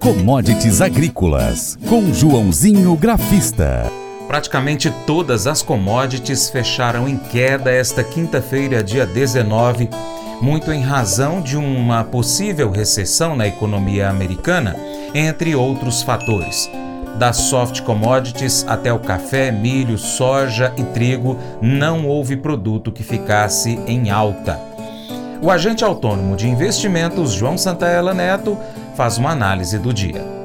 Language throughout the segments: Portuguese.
Commodities Agrícolas, com Joãozinho Grafista. Praticamente todas as commodities fecharam em queda esta quinta-feira, dia 19, muito em razão de uma possível recessão na economia americana, entre outros fatores. Das soft commodities até o café, milho, soja e trigo, não houve produto que ficasse em alta. O agente autônomo de investimentos João Santaella Neto faz uma análise do dia.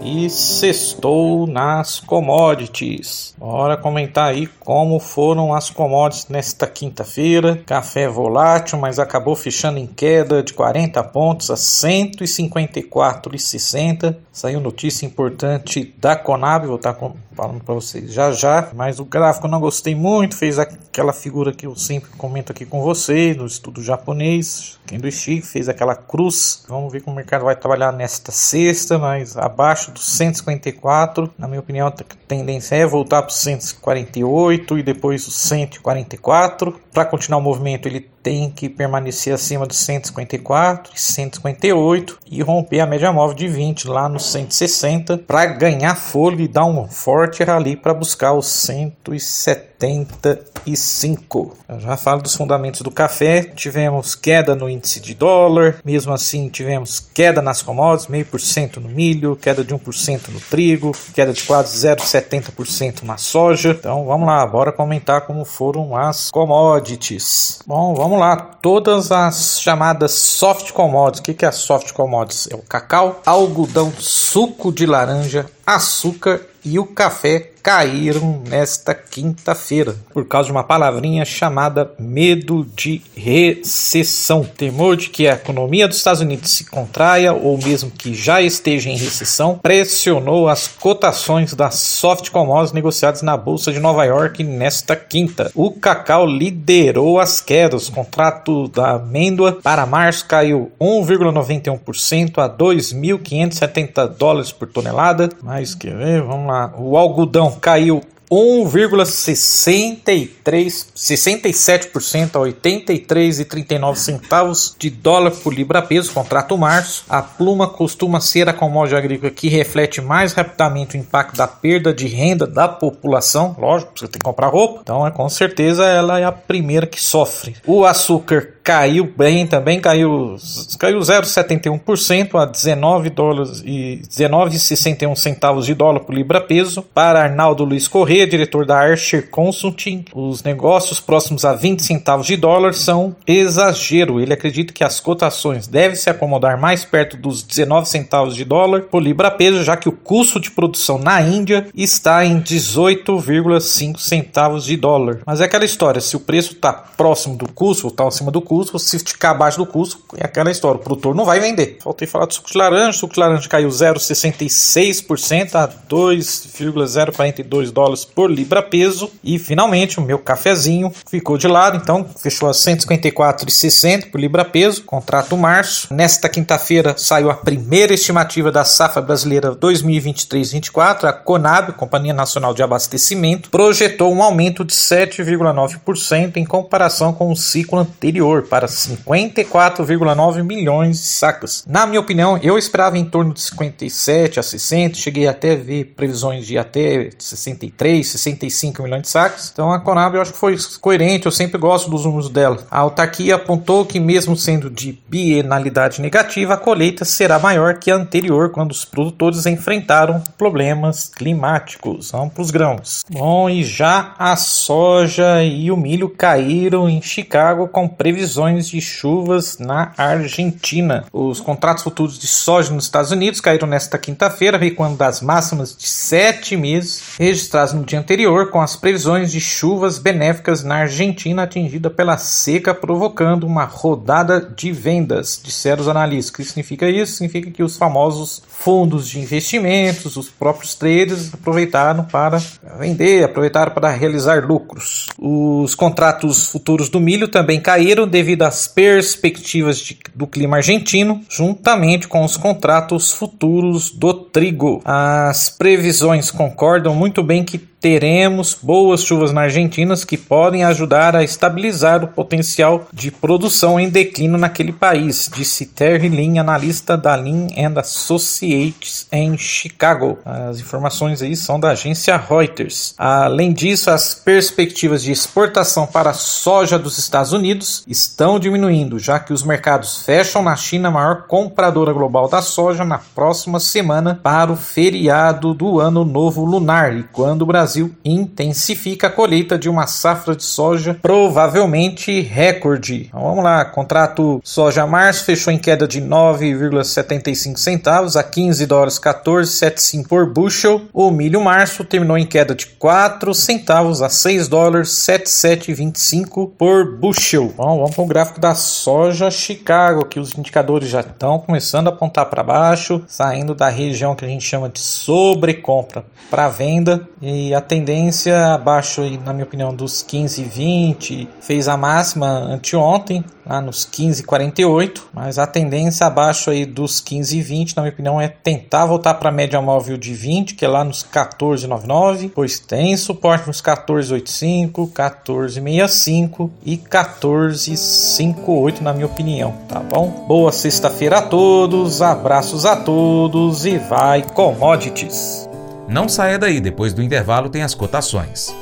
E sextou nas commodities. Bora comentar aí como foram as commodities nesta quinta-feira. Café volátil, mas acabou fechando em queda de 40 pontos a 154,60. Saiu notícia importante da Conab, vou estar falando para vocês já já. Mas o gráfico não gostei muito, fez aquela figura que eu sempre comento aqui com vocês, no estudo japonês. Quem do Chico fez aquela cruz. Vamos ver como o mercado vai trabalhar nesta sexta, mas abaixo dos 154. Na minha opinião, a tendência é voltar para os 148 e depois os 144. Para continuar o movimento, ele tem que permanecer acima dos 154 e 158 e romper a média móvel de 20 lá nos 160 para ganhar fôlego e dar um forte rally para buscar os 175. Eu já falo dos fundamentos do café. Tivemos queda no índice de dólar, mesmo assim tivemos queda nas commodities, meio por cento no milho, queda de 1% no trigo, queda de quase 0,70% na soja. Então vamos lá, bora comentar como foram as commodities. Bom, vamos lá, todas as chamadas soft commodities. O que é a soft commodities? É o cacau, algodão, suco de laranja, açúcar e o café caíram nesta quinta-feira por causa de uma palavrinha chamada medo de recessão. Temor de que a economia dos Estados Unidos se contraia ou mesmo que já esteja em recessão pressionou as cotações das soft commodities negociadas na bolsa de Nova York nesta quinta. O cacau liderou as quedas. O contrato da amêndoa para março caiu 1,91% a 2.570 dólares por tonelada. Mas que ver, vamos lá. O algodão caiu 1,63 67% a 83,39 centavos de dólar por libra peso, contrato março. A pluma costuma ser a commodity agrícola que reflete mais rapidamente o impacto da perda de renda da população. Lógico, você tem que comprar roupa, então é com certeza ela é a primeira que sofre. O açúcar caiu bem também, caiu caiu 0,71% a 19 dólares e 19,61 centavos de dólar por libra peso. Para Arnaldo Luiz Corrêa, diretor da Archer Consulting, os negócios próximos a 20 centavos de dólar são exagero. Ele acredita que as cotações devem se acomodar mais perto dos 19 centavos de dólar por libra peso, já que o custo de produção na Índia está em 18,5 centavos de dólar. Mas é aquela história, se o preço está próximo do custo ou está acima do custo custo, se ficar abaixo do custo, é aquela história, o produtor não vai vender. Faltei falar do suco de laranja, o suco de laranja caiu 0,66% a 2,042 dólares por libra peso. E finalmente o meu cafezinho ficou de lado, então fechou a 154,60 por libra peso, contrato março. Nesta quinta-feira saiu a primeira estimativa da safra brasileira 2023-24, a Conab, Companhia Nacional de Abastecimento, projetou um aumento de 7,9% em comparação com o ciclo anterior para 54,9 milhões de sacas. Na minha opinião, eu esperava em torno de 57 a 60, cheguei até a ver previsões de até 63, 65 milhões de sacas. Então a Conab eu acho que foi coerente, eu sempre gosto dos números dela. A autarquia apontou que mesmo sendo de bienalidade negativa, a colheita será maior que a anterior, quando os produtores enfrentaram problemas climáticos. Vamos para os grãos. Bom, e já a soja e o milho caíram em Chicago com previsões previsões de chuvas na Argentina. Os contratos futuros de soja nos Estados Unidos caíram nesta quinta-feira, recuando das máximas de sete meses registradas no dia anterior, com as previsões de chuvas benéficas na Argentina atingida pela seca, provocando uma rodada de vendas, disseram os analistas. O que significa isso? Significa que os famosos fundos de investimentos, os próprios traders aproveitaram para vender, aproveitaram para realizar lucros. Os contratos futuros do milho também caíram devido às perspectivas de, do clima argentino, juntamente com os contratos futuros do trigo. As previsões concordam muito bem que teremos boas chuvas na Argentina que podem ajudar a estabilizar o potencial de produção em declínio naquele país, disse Terry Lin, analista da Lin and Associates em Chicago. As informações aí são da agência Reuters. Além disso, as perspectivas de exportação para a soja dos Estados Unidos estão diminuindo, já que os mercados fecham na China, maior compradora global da soja, na próxima semana para o feriado do Ano Novo Lunar e quando o Brasil intensifica a colheita de uma safra de soja provavelmente recorde. Então, vamos lá, contrato soja março fechou em queda de 9,75 centavos a 15 dólares 14,75 por bushel. O milho março terminou em queda de 4 centavos a 6 dólares 77,25 por bushel. Vamos para o gráfico da soja Chicago, que os indicadores já estão começando a apontar para baixo, saindo da região que a gente chama de sobrecompra para venda e a tendência abaixo na minha opinião, dos 15,20 fez a máxima anteontem, lá nos 15,48, mas a tendência abaixo aí dos 15,20, na minha opinião, é tentar voltar para a média móvel de 20, que é lá nos 14,99, pois tem suporte nos 14,85, 14,65 e 14,58, na minha opinião, tá bom? Boa sexta-feira a todos, abraços a todos e vai commodities! Não saia daí, depois do intervalo tem as cotações.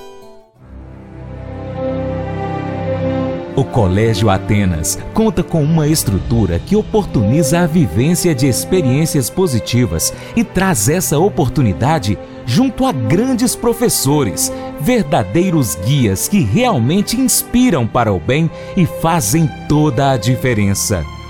O Colégio Atenas conta com uma estrutura que oportuniza a vivência de experiências positivas e traz essa oportunidade junto a grandes professores, verdadeiros guias que realmente inspiram para o bem e fazem toda a diferença.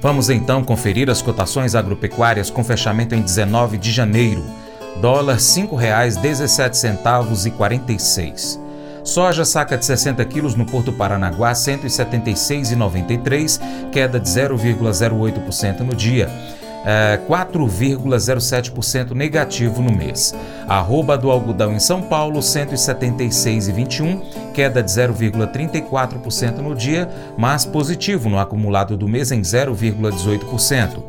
Vamos então conferir as cotações agropecuárias com fechamento em 19 de janeiro. Dólar R$ 5,17 e 46. Soja saca de 60 quilos no Porto Paranaguá, 176,93, queda de 0,08% no dia. É, 4,07% negativo no mês. Arroba do algodão em São Paulo, 176,21, queda de 0,34% no dia, mas positivo no acumulado do mês em 0,18%.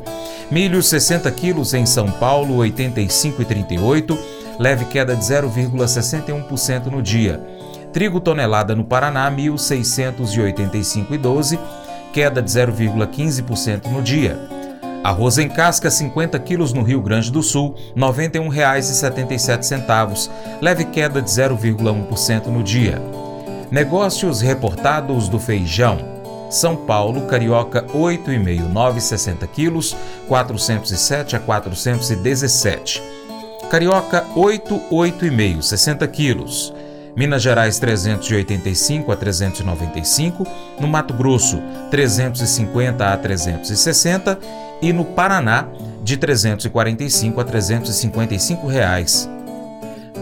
Milho 60 quilos em São Paulo, 85,38, leve queda de 0,61% no dia. Trigo tonelada no Paraná, 1.685,12, queda de 0,15% no dia. Arroz em casca, 50 quilos no Rio Grande do Sul, R$ 91,77, leve queda de 0,1% no dia. Negócios reportados do feijão. São Paulo, carioca 8,5, 9,60 quilos, 407 a 417. Carioca 8, 8,5, 60 quilos. Minas Gerais 385 a 395, no Mato Grosso 350 a 360 e no Paraná de 345 a 355 reais.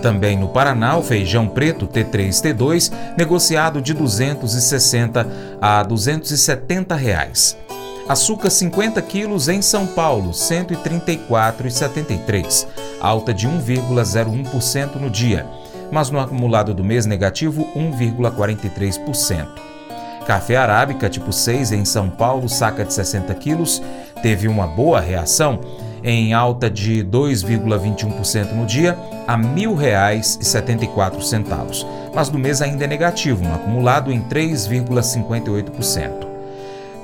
Também no Paraná, o feijão preto T3-T2 negociado de 260 a 270 reais. Açúcar 50 quilos em São Paulo, 134,73, alta de 1,01% no dia mas no acumulado do mês negativo 1,43%. Café arábica tipo 6 em São Paulo, saca de 60 quilos, teve uma boa reação, em alta de 2,21% no dia a R$ 1.074, mas no mês ainda é negativo, acumulado em 3,58%.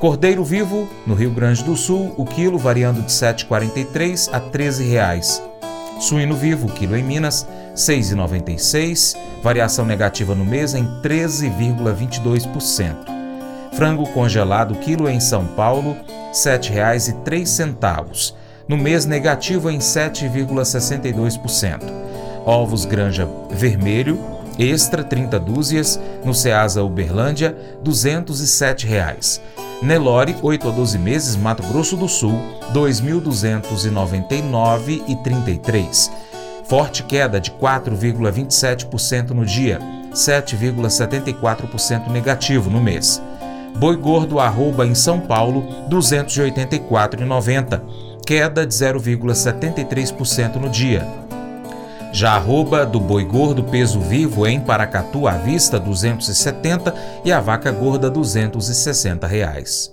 Cordeiro vivo, no Rio Grande do Sul, o quilo variando de R$ 7,43 a R$ 13,00. Suíno vivo, quilo em Minas, 6,96, variação negativa no mês em 13,22%. Frango congelado quilo em São Paulo, 7,03. No mês negativo em 7,62%. Ovos Granja Vermelho, extra 30 dúzias, no Ceasa Uberlândia, 207 reais. Nelore, 8 a 12 meses, Mato Grosso do Sul, R$ 2.299,33. Forte queda de 4,27% no dia, 7,74% negativo no mês. Boi gordo arroba em São Paulo 284,90, queda de 0,73% no dia. Já arroba do boi gordo peso vivo em Paracatu à vista 270 e a vaca gorda 260 reais.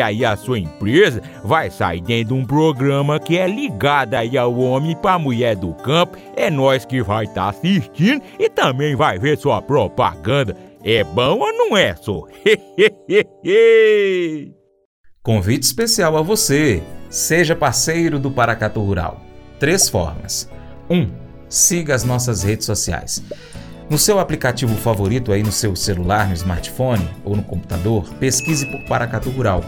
aí a sua empresa vai sair dentro de um programa que é ligado aí ao homem para mulher do campo. É nós que vai estar tá assistindo e também vai ver sua propaganda. É bom ou não é, só? Convite especial a você. Seja parceiro do Paracatu Rural. Três formas. 1. Um, siga as nossas redes sociais. No seu aplicativo favorito aí no seu celular, no smartphone ou no computador, pesquise por Paracatu Rural.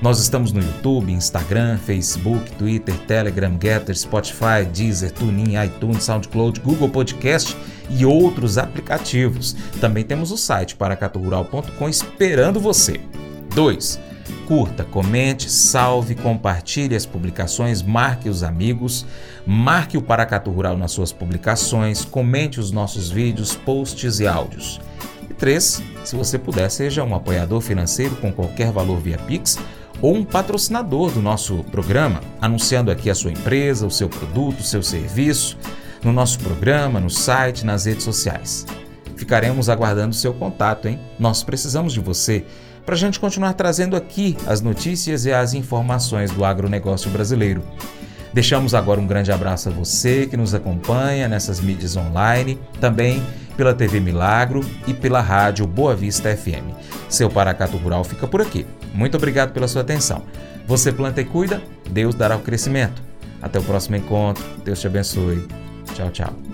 Nós estamos no YouTube, Instagram, Facebook, Twitter, Telegram, Getter, Spotify, Deezer, TuneIn, iTunes, SoundCloud, Google Podcast e outros aplicativos. Também temos o site paracaturural.com esperando você. 2. Curta, comente, salve, compartilhe as publicações, marque os amigos, marque o Paracatu Rural nas suas publicações, comente os nossos vídeos, posts e áudios. E 3. Se você puder, seja um apoiador financeiro com qualquer valor via Pix ou um patrocinador do nosso programa, anunciando aqui a sua empresa, o seu produto, o seu serviço, no nosso programa, no site, nas redes sociais. Ficaremos aguardando o seu contato, hein? Nós precisamos de você para a gente continuar trazendo aqui as notícias e as informações do agronegócio brasileiro. Deixamos agora um grande abraço a você que nos acompanha nessas mídias online, também pela TV Milagro e pela rádio Boa Vista FM. Seu Paracato Rural fica por aqui. Muito obrigado pela sua atenção. Você planta e cuida, Deus dará o crescimento. Até o próximo encontro. Deus te abençoe. Tchau, tchau.